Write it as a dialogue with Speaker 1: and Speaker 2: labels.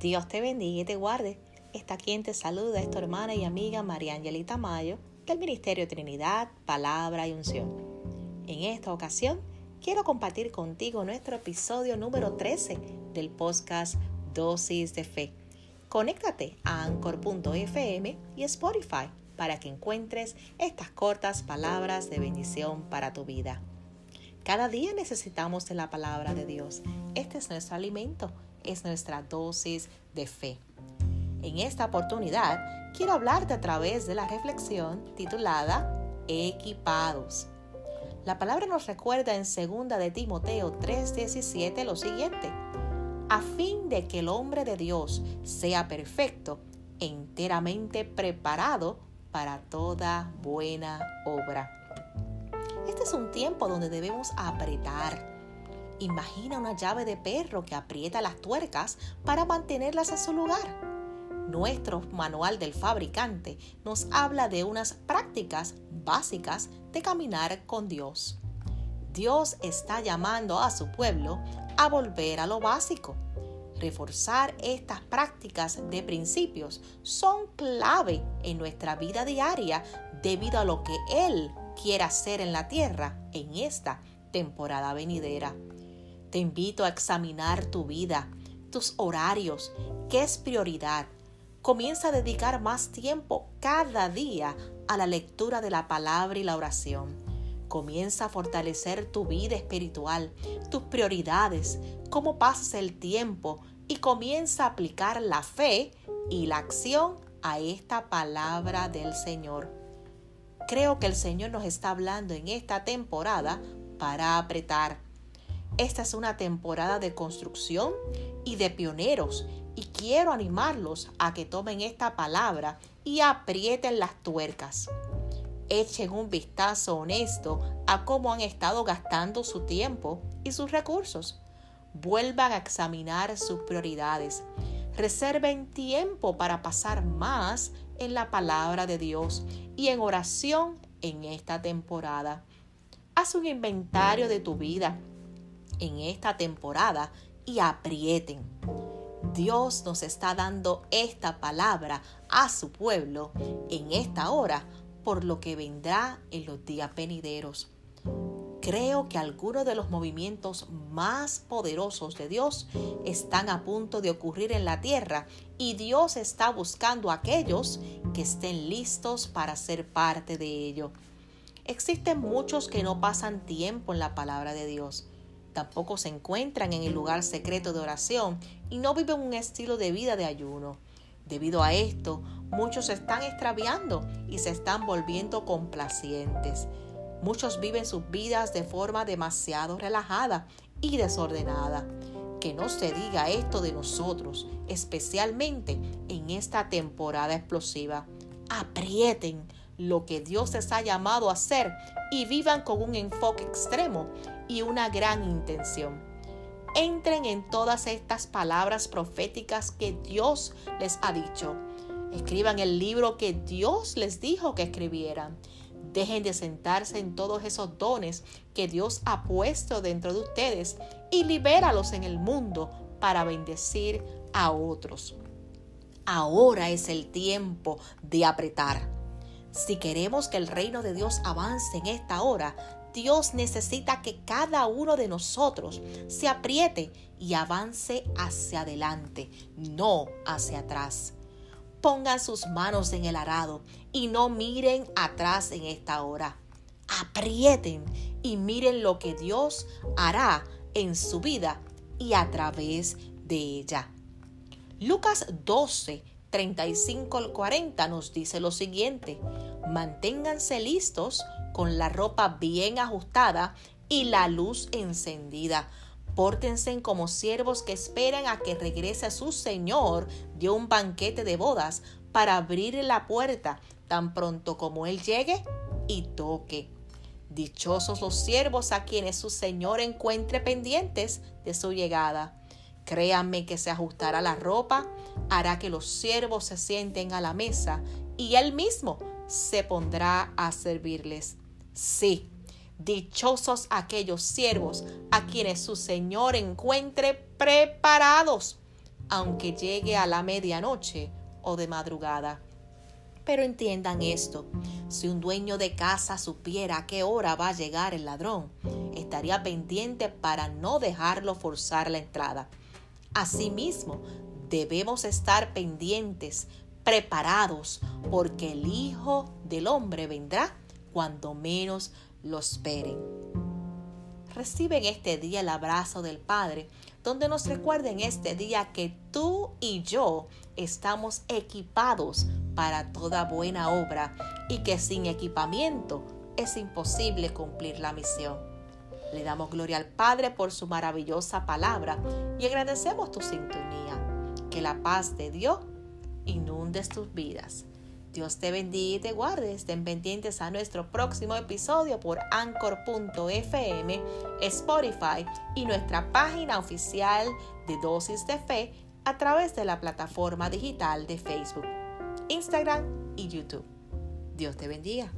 Speaker 1: Dios te bendiga y te guarde. Está quien te saluda, es tu hermana y amiga María Angelita Mayo, del Ministerio Trinidad, Palabra y Unción. En esta ocasión, quiero compartir contigo nuestro episodio número 13 del podcast Dosis de Fe. Conéctate a anchor.fm y Spotify para que encuentres estas cortas palabras de bendición para tu vida. Cada día necesitamos de la palabra de Dios. Este es nuestro alimento es nuestra dosis de fe. En esta oportunidad quiero hablarte a través de la reflexión titulada Equipados. La palabra nos recuerda en 2 de Timoteo 3:17 lo siguiente: a fin de que el hombre de Dios sea perfecto, enteramente preparado para toda buena obra. Este es un tiempo donde debemos apretar, Imagina una llave de perro que aprieta las tuercas para mantenerlas a su lugar. Nuestro manual del fabricante nos habla de unas prácticas básicas de caminar con Dios. Dios está llamando a su pueblo a volver a lo básico. Reforzar estas prácticas de principios son clave en nuestra vida diaria debido a lo que Él quiere hacer en la tierra en esta temporada venidera. Te invito a examinar tu vida, tus horarios, qué es prioridad. Comienza a dedicar más tiempo cada día a la lectura de la palabra y la oración. Comienza a fortalecer tu vida espiritual, tus prioridades, cómo pasas el tiempo y comienza a aplicar la fe y la acción a esta palabra del Señor. Creo que el Señor nos está hablando en esta temporada para apretar esta es una temporada de construcción y de pioneros y quiero animarlos a que tomen esta palabra y aprieten las tuercas. Echen un vistazo honesto a cómo han estado gastando su tiempo y sus recursos. Vuelvan a examinar sus prioridades. Reserven tiempo para pasar más en la palabra de Dios y en oración en esta temporada. Haz un inventario de tu vida en esta temporada y aprieten. Dios nos está dando esta palabra a su pueblo en esta hora por lo que vendrá en los días venideros. Creo que algunos de los movimientos más poderosos de Dios están a punto de ocurrir en la tierra y Dios está buscando a aquellos que estén listos para ser parte de ello. Existen muchos que no pasan tiempo en la palabra de Dios tampoco se encuentran en el lugar secreto de oración y no viven un estilo de vida de ayuno. Debido a esto, muchos se están extraviando y se están volviendo complacientes. Muchos viven sus vidas de forma demasiado relajada y desordenada. Que no se diga esto de nosotros, especialmente en esta temporada explosiva. Aprieten lo que Dios les ha llamado a hacer y vivan con un enfoque extremo y una gran intención. Entren en todas estas palabras proféticas que Dios les ha dicho. Escriban el libro que Dios les dijo que escribieran. Dejen de sentarse en todos esos dones que Dios ha puesto dentro de ustedes y libéralos en el mundo para bendecir a otros. Ahora es el tiempo de apretar. Si queremos que el reino de Dios avance en esta hora, Dios necesita que cada uno de nosotros se apriete y avance hacia adelante, no hacia atrás. Pongan sus manos en el arado y no miren atrás en esta hora. Aprieten y miren lo que Dios hará en su vida y a través de ella. Lucas 12, 35 al 40 nos dice lo siguiente, manténganse listos con la ropa bien ajustada y la luz encendida. Pórtense como siervos que esperan a que regrese su Señor de un banquete de bodas para abrir la puerta tan pronto como Él llegue y toque. Dichosos los siervos a quienes su Señor encuentre pendientes de su llegada. Créanme que se ajustará la ropa, hará que los siervos se sienten a la mesa y Él mismo se pondrá a servirles. Sí, dichosos aquellos siervos a quienes su Señor encuentre preparados. aunque llegue a la medianoche o de madrugada. Pero entiendan esto, si un dueño de casa supiera a qué hora va a llegar el ladrón, estaría pendiente para no dejarlo forzar la entrada. Asimismo, debemos estar pendientes, preparados, porque el Hijo del Hombre vendrá cuando menos lo esperen. Reciben este día el abrazo del Padre, donde nos recuerden este día que tú y yo estamos equipados para toda buena obra y que sin equipamiento es imposible cumplir la misión. Le damos gloria al Padre por su maravillosa palabra y agradecemos tu sintonía. Que la paz de Dios inunde tus vidas. Dios te bendiga y te guarde. Estén pendientes a nuestro próximo episodio por anchor.fm, Spotify y nuestra página oficial de Dosis de Fe a través de la plataforma digital de Facebook, Instagram y YouTube. Dios te bendiga.